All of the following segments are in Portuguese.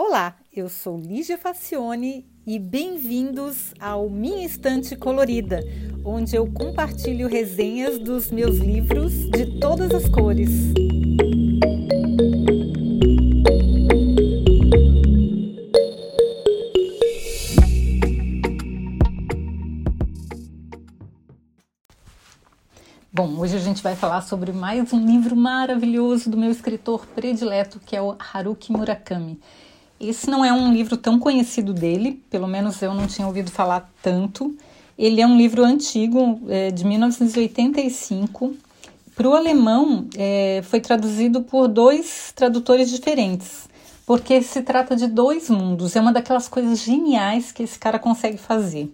Olá, eu sou Lígia Facione e bem-vindos ao Minha Estante Colorida, onde eu compartilho resenhas dos meus livros de todas as cores. Bom, hoje a gente vai falar sobre mais um livro maravilhoso do meu escritor predileto, que é o Haruki Murakami. Esse não é um livro tão conhecido dele, pelo menos eu não tinha ouvido falar tanto. Ele é um livro antigo, é, de 1985. Para o alemão, é, foi traduzido por dois tradutores diferentes, porque se trata de dois mundos. É uma daquelas coisas geniais que esse cara consegue fazer.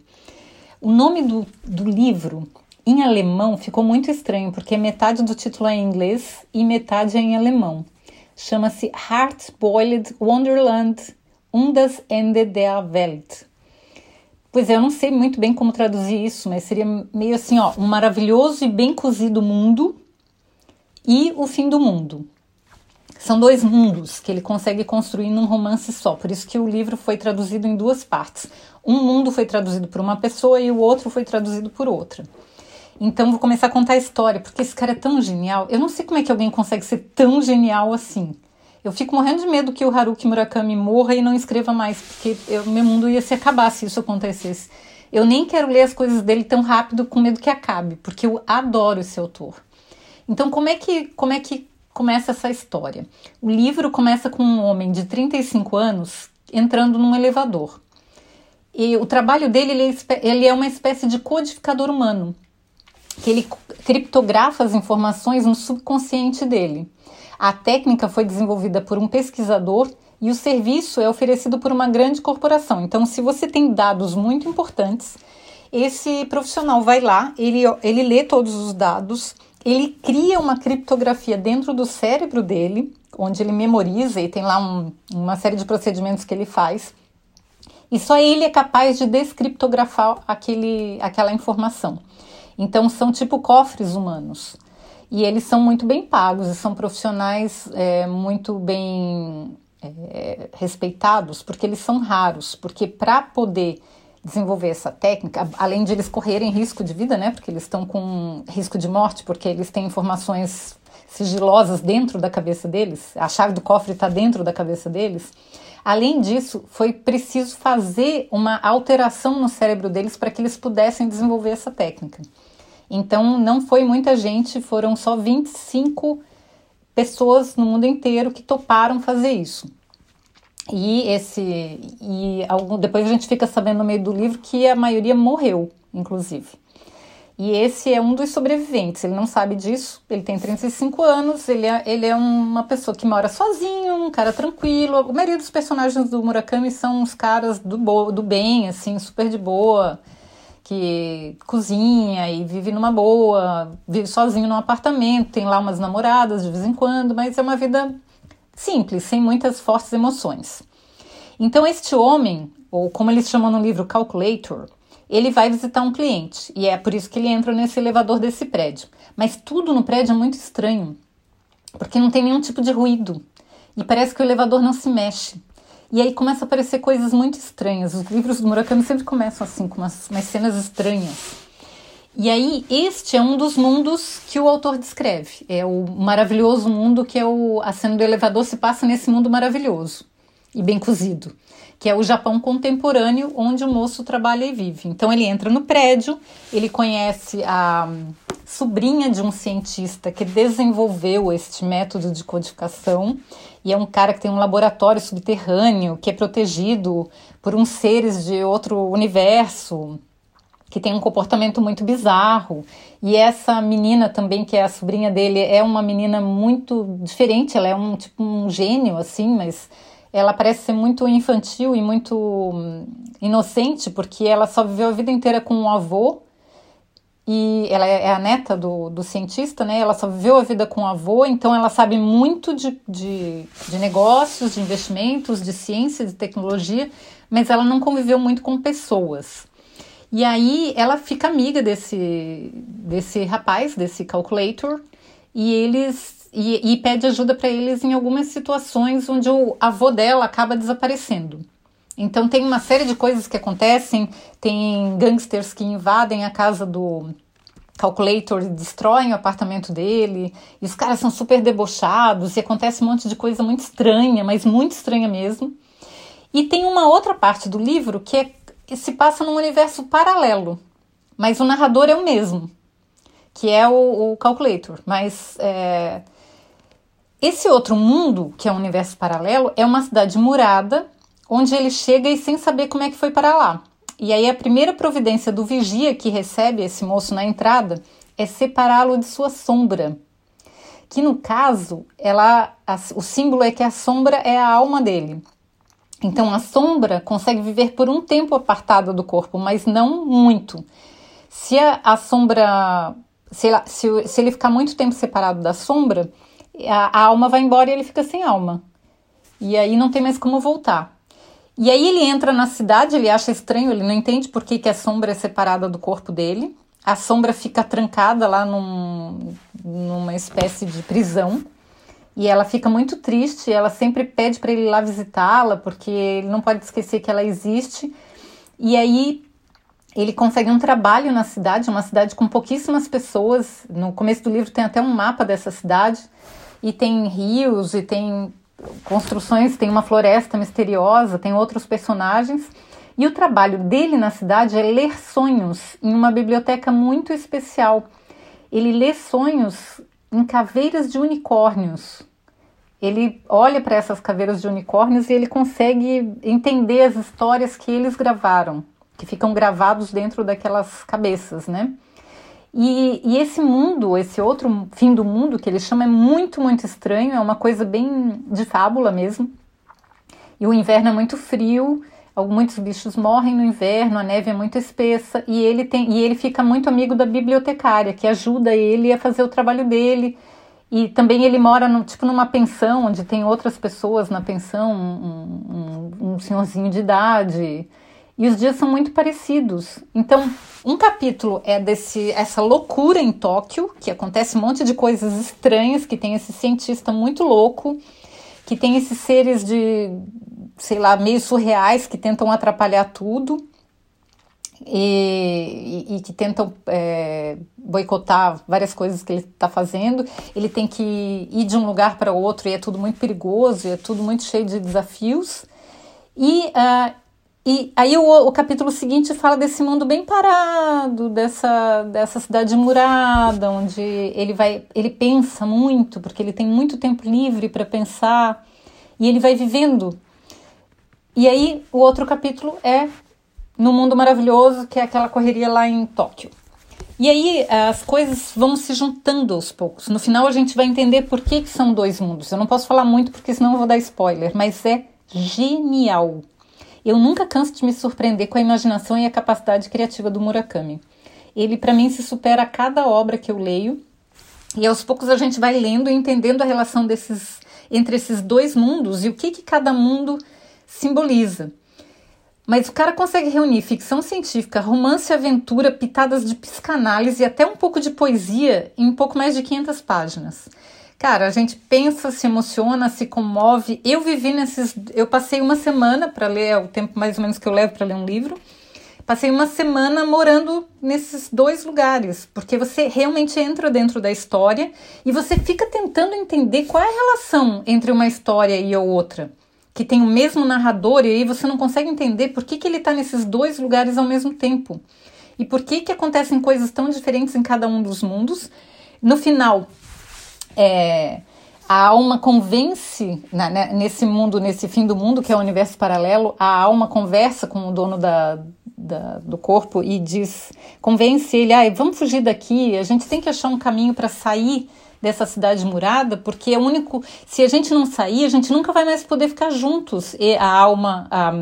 O nome do, do livro em alemão ficou muito estranho, porque metade do título é em inglês e metade é em alemão. Chama-se Heart-Boiled Wonderland um das Ende der Welt. Pois é, eu não sei muito bem como traduzir isso, mas seria meio assim, ó, um maravilhoso e bem cozido mundo e o fim do mundo. São dois mundos que ele consegue construir num romance só, por isso que o livro foi traduzido em duas partes. Um mundo foi traduzido por uma pessoa e o outro foi traduzido por outra. Então vou começar a contar a história, porque esse cara é tão genial. Eu não sei como é que alguém consegue ser tão genial assim. Eu fico morrendo de medo que o Haruki Murakami morra e não escreva mais, porque eu, meu mundo ia se acabar se isso acontecesse. Eu nem quero ler as coisas dele tão rápido com medo que acabe, porque eu adoro esse autor. Então como é que como é que começa essa história? O livro começa com um homem de 35 anos entrando num elevador. E o trabalho dele ele é, ele é uma espécie de codificador humano que ele criptografa as informações no subconsciente dele. A técnica foi desenvolvida por um pesquisador e o serviço é oferecido por uma grande corporação. Então, se você tem dados muito importantes, esse profissional vai lá, ele, ele lê todos os dados, ele cria uma criptografia dentro do cérebro dele, onde ele memoriza e tem lá um, uma série de procedimentos que ele faz. E só ele é capaz de descriptografar aquele, aquela informação. Então são tipo cofres humanos. E eles são muito bem pagos e são profissionais é, muito bem é, respeitados, porque eles são raros. Porque para poder desenvolver essa técnica, além de eles correrem risco de vida, né? Porque eles estão com risco de morte, porque eles têm informações sigilosas dentro da cabeça deles, a chave do cofre está dentro da cabeça deles. Além disso, foi preciso fazer uma alteração no cérebro deles para que eles pudessem desenvolver essa técnica. Então, não foi muita gente, foram só 25 pessoas no mundo inteiro que toparam fazer isso. E esse e depois a gente fica sabendo no meio do livro que a maioria morreu, inclusive. E esse é um dos sobreviventes, ele não sabe disso, ele tem 35 anos, ele é, ele é uma pessoa que mora sozinho, um cara tranquilo. A maioria dos personagens do Murakami são uns caras do, bo, do bem, assim, super de boa, que cozinha e vive numa boa, vive sozinho num apartamento, tem lá umas namoradas de vez em quando, mas é uma vida simples, sem muitas fortes emoções. Então, este homem, ou como eles chamam no livro, calculator, ele vai visitar um cliente e é por isso que ele entra nesse elevador desse prédio. Mas tudo no prédio é muito estranho, porque não tem nenhum tipo de ruído e parece que o elevador não se mexe. E aí começa a aparecer coisas muito estranhas. Os livros do Murakami sempre começam assim, com umas, umas cenas estranhas. E aí, este é um dos mundos que o autor descreve. É o maravilhoso mundo que é o, a cena do elevador se passa nesse mundo maravilhoso e bem cozido que é o Japão contemporâneo, onde o moço trabalha e vive. Então ele entra no prédio, ele conhece a sobrinha de um cientista que desenvolveu este método de codificação e é um cara que tem um laboratório subterrâneo que é protegido por uns seres de outro universo que tem um comportamento muito bizarro. E essa menina também, que é a sobrinha dele, é uma menina muito diferente, ela é um tipo um gênio assim, mas ela parece ser muito infantil e muito hum, inocente, porque ela só viveu a vida inteira com um avô e ela é a neta do, do cientista, né? Ela só viveu a vida com o avô, então ela sabe muito de, de, de negócios, de investimentos, de ciência, de tecnologia, mas ela não conviveu muito com pessoas. E aí ela fica amiga desse, desse rapaz, desse calculator, e eles e, e pede ajuda para eles em algumas situações onde o avô dela acaba desaparecendo. Então tem uma série de coisas que acontecem, tem gangsters que invadem a casa do Calculator e destroem o apartamento dele, e os caras são super debochados, e acontece um monte de coisa muito estranha, mas muito estranha mesmo. E tem uma outra parte do livro que, é, se passa num universo paralelo, mas o narrador é o mesmo, que é o, o Calculator. Mas é, esse outro mundo, que é um universo paralelo, é uma cidade murada, onde ele chega e sem saber como é que foi para lá. E aí a primeira providência do vigia que recebe esse moço na entrada é separá-lo de sua sombra. Que no caso, ela, a, o símbolo é que a sombra é a alma dele. Então a sombra consegue viver por um tempo apartada do corpo, mas não muito. Se a, a sombra, se, se, se, ele ficar muito tempo separado da sombra, a, a alma vai embora e ele fica sem alma. E aí não tem mais como voltar. E aí ele entra na cidade, ele acha estranho, ele não entende por que, que a sombra é separada do corpo dele. A sombra fica trancada lá num, numa espécie de prisão. E ela fica muito triste, ela sempre pede para ele ir lá visitá-la, porque ele não pode esquecer que ela existe. E aí ele consegue um trabalho na cidade, uma cidade com pouquíssimas pessoas. No começo do livro tem até um mapa dessa cidade, e tem rios, e tem construções, tem uma floresta misteriosa, tem outros personagens. E o trabalho dele na cidade é ler sonhos em uma biblioteca muito especial. Ele lê sonhos em caveiras de unicórnios. Ele olha para essas caveiras de unicórnios e ele consegue entender as histórias que eles gravaram, que ficam gravados dentro daquelas cabeças, né? E, e, esse mundo, esse outro fim do mundo que ele chama é muito, muito estranho, é uma coisa bem de fábula mesmo. E o inverno é muito frio, muitos bichos morrem no inverno, a neve é muito espessa e ele tem e ele fica muito amigo da bibliotecária que ajuda ele a fazer o trabalho dele. E também ele mora no, tipo numa pensão onde tem outras pessoas na pensão, um, um, um senhorzinho de idade e os dias são muito parecidos. Então, um capítulo é desse essa loucura em Tóquio, que acontece um monte de coisas estranhas, que tem esse cientista muito louco, que tem esses seres de, sei lá, meio surreais que tentam atrapalhar tudo. E, e, e, que tentam é, boicotar várias coisas que ele está fazendo. Ele tem que ir de um lugar para outro e é tudo muito perigoso, e é tudo muito cheio de desafios. E uh, e aí o, o, capítulo seguinte fala desse mundo bem parado, dessa, dessa cidade murada, onde ele vai, ele pensa muito, porque ele tem muito tempo livre para pensar, e ele vai vivendo. E aí o outro capítulo é no mundo maravilhoso, que é aquela correria lá em Tóquio. E aí as coisas vão se juntando aos poucos. No final a gente vai entender por que, que são dois mundos. Eu não posso falar muito porque senão eu vou dar spoiler, mas é genial. Eu nunca canso de me surpreender com a imaginação e a capacidade criativa do Murakami. Ele, para mim, se supera a cada obra que eu leio, e aos poucos a gente vai lendo e entendendo a relação desses, entre esses dois mundos e o que, que cada mundo simboliza. Mas o cara consegue reunir ficção científica, romance e aventura, pitadas de psicanálise e até um pouco de poesia em um pouco mais de 500 páginas. Cara, a gente pensa, se emociona, se comove. Eu vivi nesses. Eu passei uma semana para ler, é o tempo mais ou menos que eu levo para ler um livro. Passei uma semana morando nesses dois lugares, porque você realmente entra dentro da história e você fica tentando entender qual é a relação entre uma história e a outra. Que tem o mesmo narrador e aí você não consegue entender por que, que ele está nesses dois lugares ao mesmo tempo. E por que, que acontecem coisas tão diferentes em cada um dos mundos. No final, é, a alma convence, né, né, nesse mundo, nesse fim do mundo, que é o universo paralelo, a alma conversa com o dono da, da, do corpo e diz, convence ele, ah, vamos fugir daqui, a gente tem que achar um caminho para sair dessa cidade murada, porque é o único, se a gente não sair, a gente nunca vai mais poder ficar juntos, e a alma, a,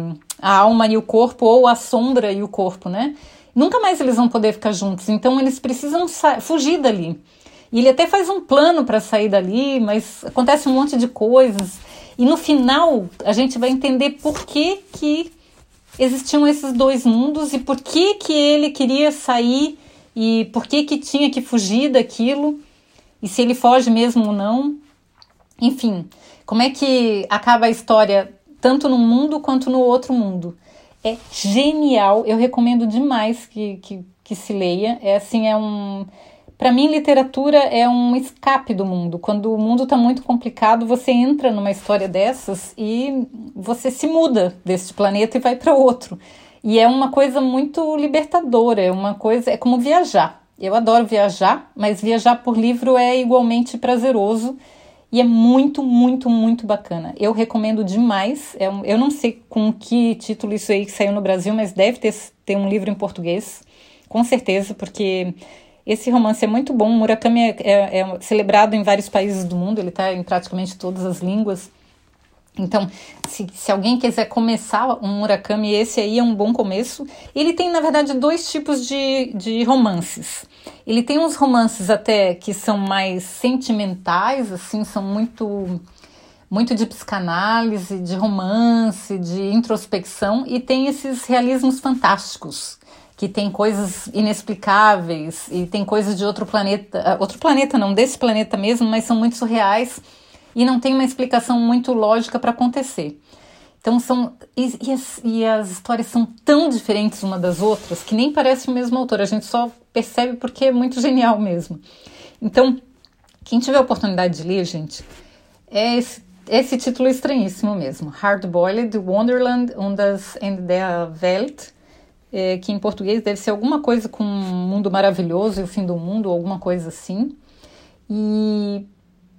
a alma e o corpo, ou a sombra e o corpo, né? Nunca mais eles vão poder ficar juntos, então eles precisam fugir dali. E ele até faz um plano para sair dali, mas acontece um monte de coisas. E no final a gente vai entender por que, que existiam esses dois mundos e por que, que ele queria sair e por que, que tinha que fugir daquilo. e se ele foge mesmo ou não. Enfim, como é que acaba a história tanto num mundo quanto no outro mundo. É genial, eu recomendo demais que, que, que se leia. É assim, é um. Para mim, literatura é um escape do mundo. Quando o mundo está muito complicado, você entra numa história dessas e você se muda deste planeta e vai para outro. E é uma coisa muito libertadora, é uma coisa, é como viajar. Eu adoro viajar, mas viajar por livro é igualmente prazeroso e é muito, muito, muito bacana. Eu recomendo demais. É um, eu não sei com que título isso aí que saiu no Brasil, mas deve ter, ter um livro em português, com certeza, porque esse romance é muito bom. Murakami é, é, é celebrado em vários países do mundo, ele está em praticamente todas as línguas. Então, se, se alguém quiser começar um Murakami, esse aí é um bom começo. Ele tem, na verdade, dois tipos de, de romances. Ele tem uns romances até que são mais sentimentais, assim, são muito muito de psicanálise, de romance, de introspecção, e tem esses realismos fantásticos, que tem coisas inexplicáveis e tem coisas de outro planeta, outro planeta não, desse planeta mesmo, mas são muito surreais e não tem uma explicação muito lógica para acontecer. Então são e, e, as, e, as, histórias são tão diferentes uma das outras que nem parece o mesmo autor. A gente só percebe porque é muito genial mesmo. Então quem tiver oportunidade de ler, gente, é esse, esse título estranhíssimo mesmo, Hard Boiled Wonderland und das Ende der Welt, é, que em português deve ser alguma coisa com um mundo maravilhoso e o fim do mundo, alguma coisa assim. E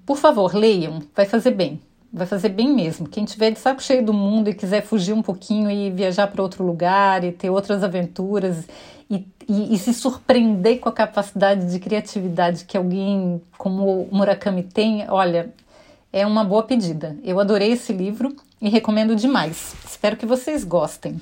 por favor, leiam, vai fazer bem. Vai fazer bem mesmo. Quem tiver de saco cheio do mundo e quiser fugir um pouquinho e viajar para outro lugar e ter outras aventuras e, e, e, se surpreender com a capacidade de criatividade que alguém como o Murakami tem, olha, é uma boa pedida. Eu adorei esse livro e recomendo demais. Espero que vocês gostem.